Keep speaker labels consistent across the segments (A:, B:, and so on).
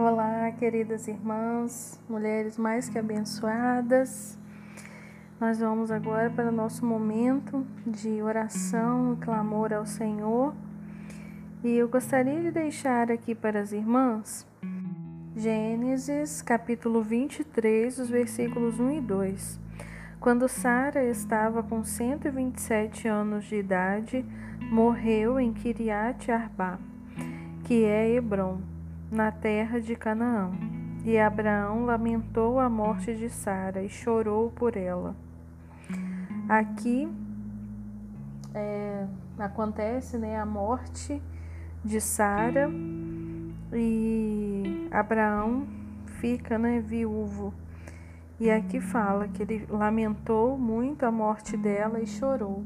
A: Olá, queridas irmãs, mulheres mais que abençoadas. Nós vamos agora para o nosso momento de oração e clamor ao Senhor. E eu gostaria de deixar aqui para as irmãs Gênesis capítulo 23, os versículos 1 e 2. Quando Sara estava com 127 anos de idade, morreu em Kiriat Arba, que é Hebron na terra de Canaã. E Abraão lamentou a morte de Sara e chorou por ela. Aqui é, acontece né, a morte de Sara e Abraão fica né, viúvo. E aqui fala que ele lamentou muito a morte dela e chorou.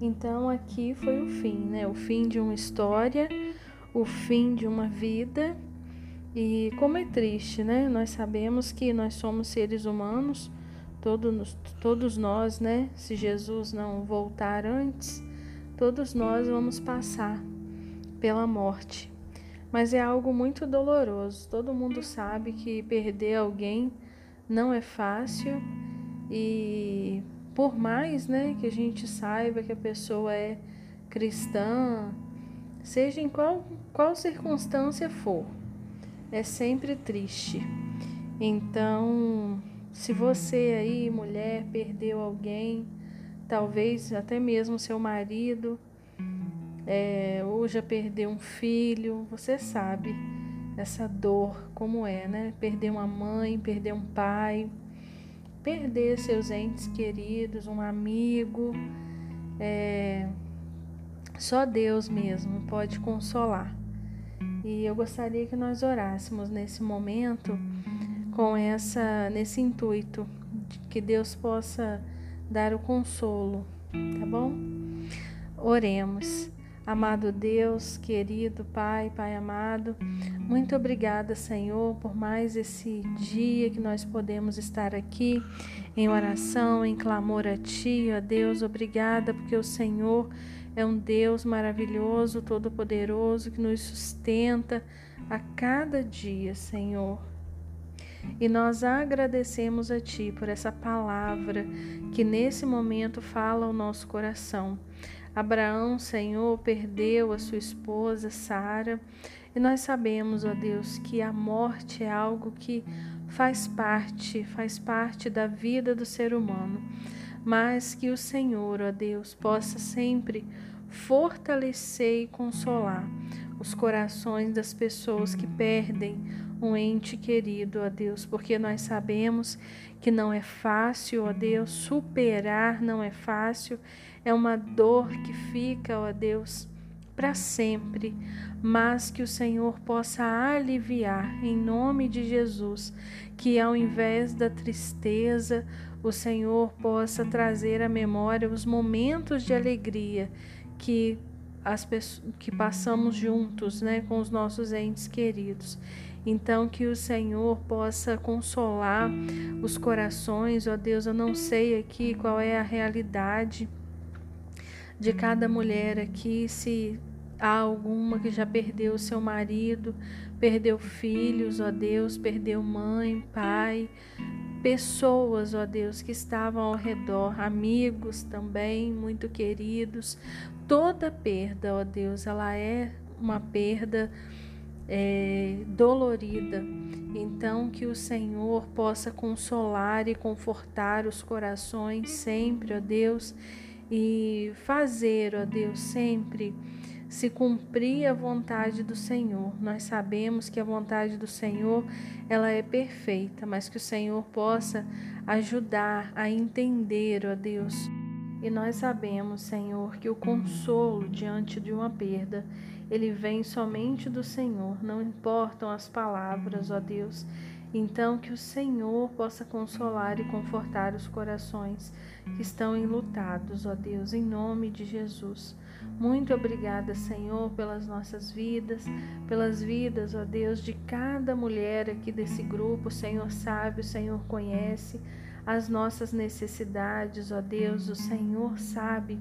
A: Então aqui foi o fim, né? O fim de uma história o fim de uma vida. E como é triste, né? Nós sabemos que nós somos seres humanos, todos, todos nós, né? Se Jesus não voltar antes, todos nós vamos passar pela morte. Mas é algo muito doloroso. Todo mundo sabe que perder alguém não é fácil e por mais, né, que a gente saiba que a pessoa é cristã, seja em qual, qual circunstância for, é sempre triste. Então, se você aí, mulher, perdeu alguém, talvez até mesmo seu marido, é, ou já perdeu um filho, você sabe essa dor como é, né? Perder uma mãe, perder um pai, perder seus entes queridos, um amigo, é, só Deus mesmo pode consolar. E eu gostaria que nós orássemos nesse momento com essa nesse intuito de que Deus possa dar o consolo, tá bom? Oremos. Amado Deus, querido Pai, Pai amado, muito obrigada, Senhor, por mais esse dia que nós podemos estar aqui em oração, em clamor a Ti, ó Deus, obrigada porque o Senhor é um Deus maravilhoso, todo-poderoso que nos sustenta a cada dia, Senhor. E nós agradecemos a Ti por essa palavra que nesse momento fala ao nosso coração. Abraão, Senhor, perdeu a sua esposa Sara, e nós sabemos, ó Deus, que a morte é algo que faz parte, faz parte da vida do ser humano, mas que o Senhor, ó Deus, possa sempre fortalecer e consolar os corações das pessoas que perdem um ente querido, ó Deus, porque nós sabemos que não é fácil, ó Deus, superar não é fácil, é uma dor que fica, ó Deus, para sempre, mas que o Senhor possa aliviar em nome de Jesus, que ao invés da tristeza, o Senhor possa trazer à memória os momentos de alegria que as pessoas, que passamos juntos, né, com os nossos entes queridos. Então que o Senhor possa consolar os corações, ó Deus, eu não sei aqui qual é a realidade de cada mulher aqui, se há alguma que já perdeu seu marido, perdeu filhos, ó Deus, perdeu mãe, pai, pessoas, ó Deus, que estavam ao redor, amigos também, muito queridos. Toda perda, ó Deus, ela é uma perda é, dolorida. Então, que o Senhor possa consolar e confortar os corações sempre, ó Deus, e fazer, ó Deus, sempre se cumprir a vontade do Senhor. Nós sabemos que a vontade do Senhor, ela é perfeita, mas que o Senhor possa ajudar a entender, ó Deus. E nós sabemos, Senhor, que o consolo diante de uma perda, ele vem somente do Senhor, não importam as palavras, ó Deus. Então, que o Senhor possa consolar e confortar os corações que estão enlutados, ó Deus, em nome de Jesus. Muito obrigada, Senhor, pelas nossas vidas, pelas vidas, ó Deus, de cada mulher aqui desse grupo. O Senhor sabe, o Senhor conhece as nossas necessidades, ó Deus. O Senhor sabe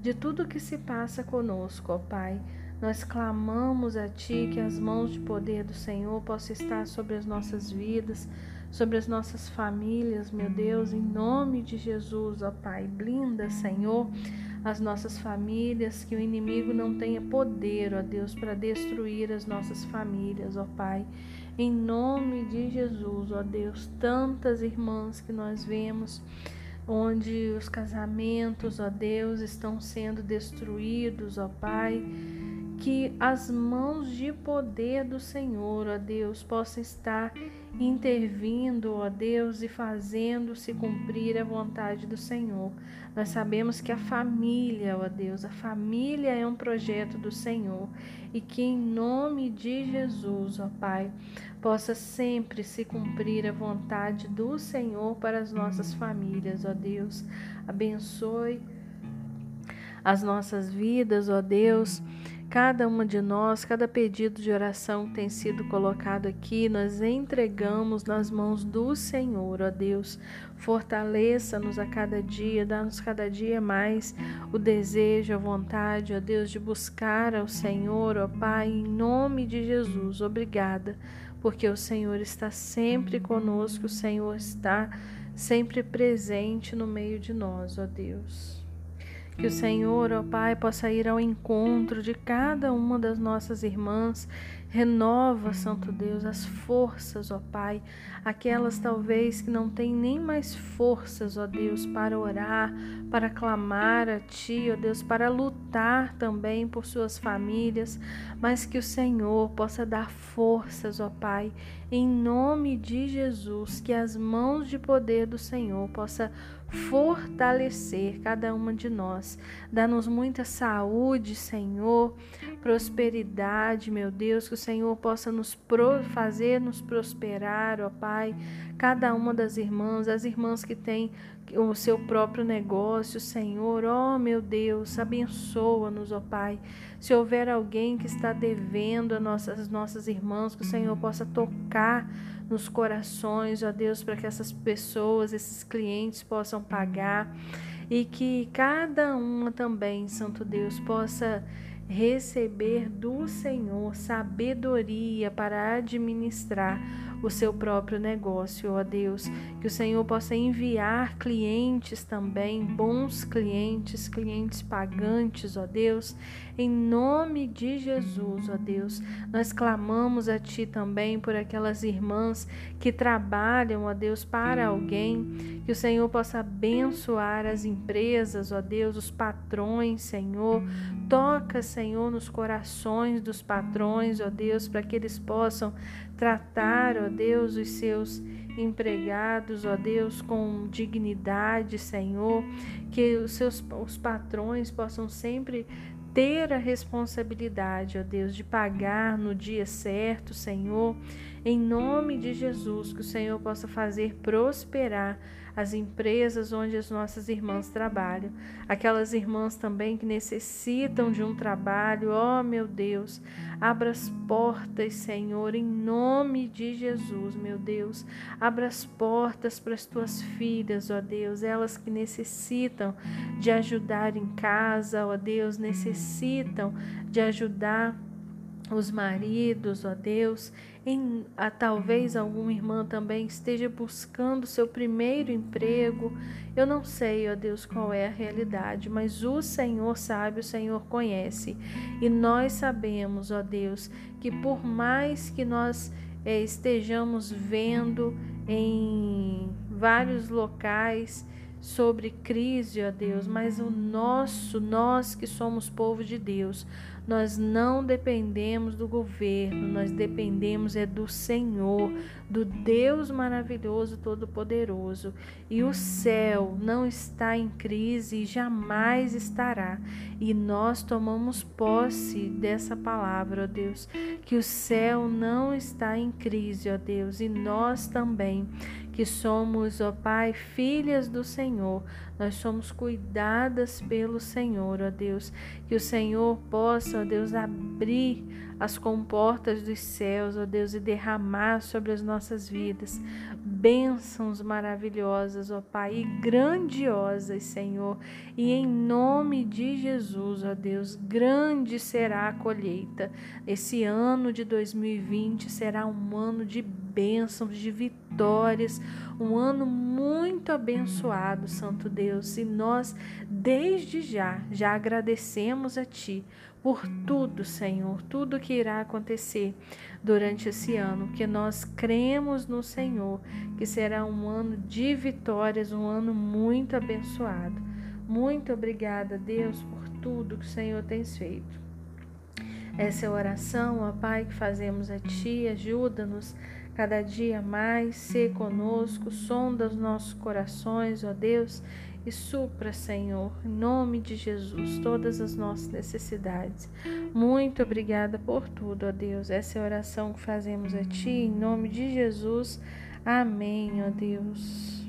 A: de tudo que se passa conosco, ó Pai. Nós clamamos a Ti que as mãos de poder do Senhor possam estar sobre as nossas vidas, sobre as nossas famílias, meu Deus, em nome de Jesus, ó Pai. Blinda, Senhor, as nossas famílias, que o inimigo não tenha poder, ó Deus, para destruir as nossas famílias, ó Pai. Em nome de Jesus, ó Deus, tantas irmãs que nós vemos onde os casamentos, ó Deus, estão sendo destruídos, ó Pai que as mãos de poder do Senhor, ó Deus, possam estar intervindo, ó Deus, e fazendo se cumprir a vontade do Senhor. Nós sabemos que a família, ó Deus, a família é um projeto do Senhor e que em nome de Jesus, ó Pai, possa sempre se cumprir a vontade do Senhor para as nossas famílias, ó Deus. Abençoe as nossas vidas, ó Deus Cada uma de nós, cada pedido de oração que tem sido colocado aqui, nós entregamos nas mãos do Senhor, ó Deus. Fortaleça-nos a cada dia, dá-nos cada dia mais o desejo, a vontade, ó Deus, de buscar ao Senhor, ó Pai, em nome de Jesus. Obrigada, porque o Senhor está sempre conosco, o Senhor está sempre presente no meio de nós, ó Deus. Que o Senhor, ó Pai, possa ir ao encontro de cada uma das nossas irmãs. Renova, Santo Deus, as forças, ó Pai, aquelas talvez que não têm nem mais forças, ó Deus, para orar, para clamar a Ti, ó Deus, para lutar também por suas famílias, mas que o Senhor possa dar forças, ó Pai, em nome de Jesus, que as mãos de poder do Senhor possa fortalecer cada uma de nós. Dá-nos muita saúde, Senhor, prosperidade, meu Deus, que o Senhor possa nos fazer nos prosperar, ó Pai. Cada uma das irmãs, as irmãs que têm o seu próprio negócio, Senhor, ó meu Deus, abençoa-nos, ó Pai. Se houver alguém que está devendo a nossas, as nossas irmãs, que o Senhor possa tocar nos corações, ó Deus, para que essas pessoas, esses clientes possam pagar e que cada uma também, Santo Deus, possa receber do Senhor sabedoria para administrar o seu próprio negócio, ó Deus. Que o Senhor possa enviar clientes também, bons clientes, clientes pagantes, ó Deus, em nome de Jesus, ó Deus. Nós clamamos a Ti também por aquelas irmãs que trabalham, ó Deus, para alguém. Que o Senhor possa abençoar as empresas, ó Deus, os patrões, Senhor. Toca, Senhor, nos corações dos patrões, ó Deus, para que eles possam tratar, ó Deus, os seus empregados, ó Deus, com dignidade, Senhor, que os seus os patrões possam sempre ter a responsabilidade, ó Deus, de pagar no dia certo, Senhor, em nome de Jesus, que o Senhor possa fazer prosperar as empresas onde as nossas irmãs trabalham, aquelas irmãs também que necessitam de um trabalho, ó oh, meu Deus, abra as portas, Senhor, em nome de Jesus, meu Deus, abra as portas para as tuas filhas, ó Deus, elas que necessitam de ajudar em casa, ó Deus, necessitam de ajudar os maridos, ó Deus, em, a, talvez alguma irmã também esteja buscando seu primeiro emprego. Eu não sei, ó Deus, qual é a realidade, mas o Senhor sabe, o Senhor conhece. E nós sabemos, ó Deus, que por mais que nós é, estejamos vendo em vários locais, sobre crise, ó Deus, mas o nosso, nós que somos povo de Deus, nós não dependemos do governo, nós dependemos é do Senhor, do Deus maravilhoso, todo-poderoso. E o céu não está em crise e jamais estará. E nós tomamos posse dessa palavra, ó Deus, que o céu não está em crise, ó Deus, e nós também que somos, ó Pai, filhas do Senhor. Nós somos cuidadas pelo Senhor, ó Deus. Que o Senhor possa, ó Deus, abrir as comportas dos céus, ó Deus, e derramar sobre as nossas vidas bênçãos maravilhosas, ó Pai, e grandiosas, Senhor. E em nome de Jesus, ó Deus, grande será a colheita. Esse ano de 2020 será um ano de bênçãos, de vitórias, um ano muito abençoado, Santo Deus. E nós, desde já, já agradecemos a Ti por tudo, Senhor, tudo que irá acontecer durante esse ano, que nós cremos no Senhor, que será um ano de vitórias, um ano muito abençoado. Muito obrigada, Deus, por tudo que o Senhor tem feito. Essa é a oração, ó Pai, que fazemos a Ti, ajuda-nos cada dia mais, ser conosco, sonda os nossos corações, ó Deus, e supra, Senhor, em nome de Jesus, todas as nossas necessidades. Muito obrigada por tudo, ó Deus. Essa é a oração que fazemos a Ti, em nome de Jesus. Amém, ó Deus.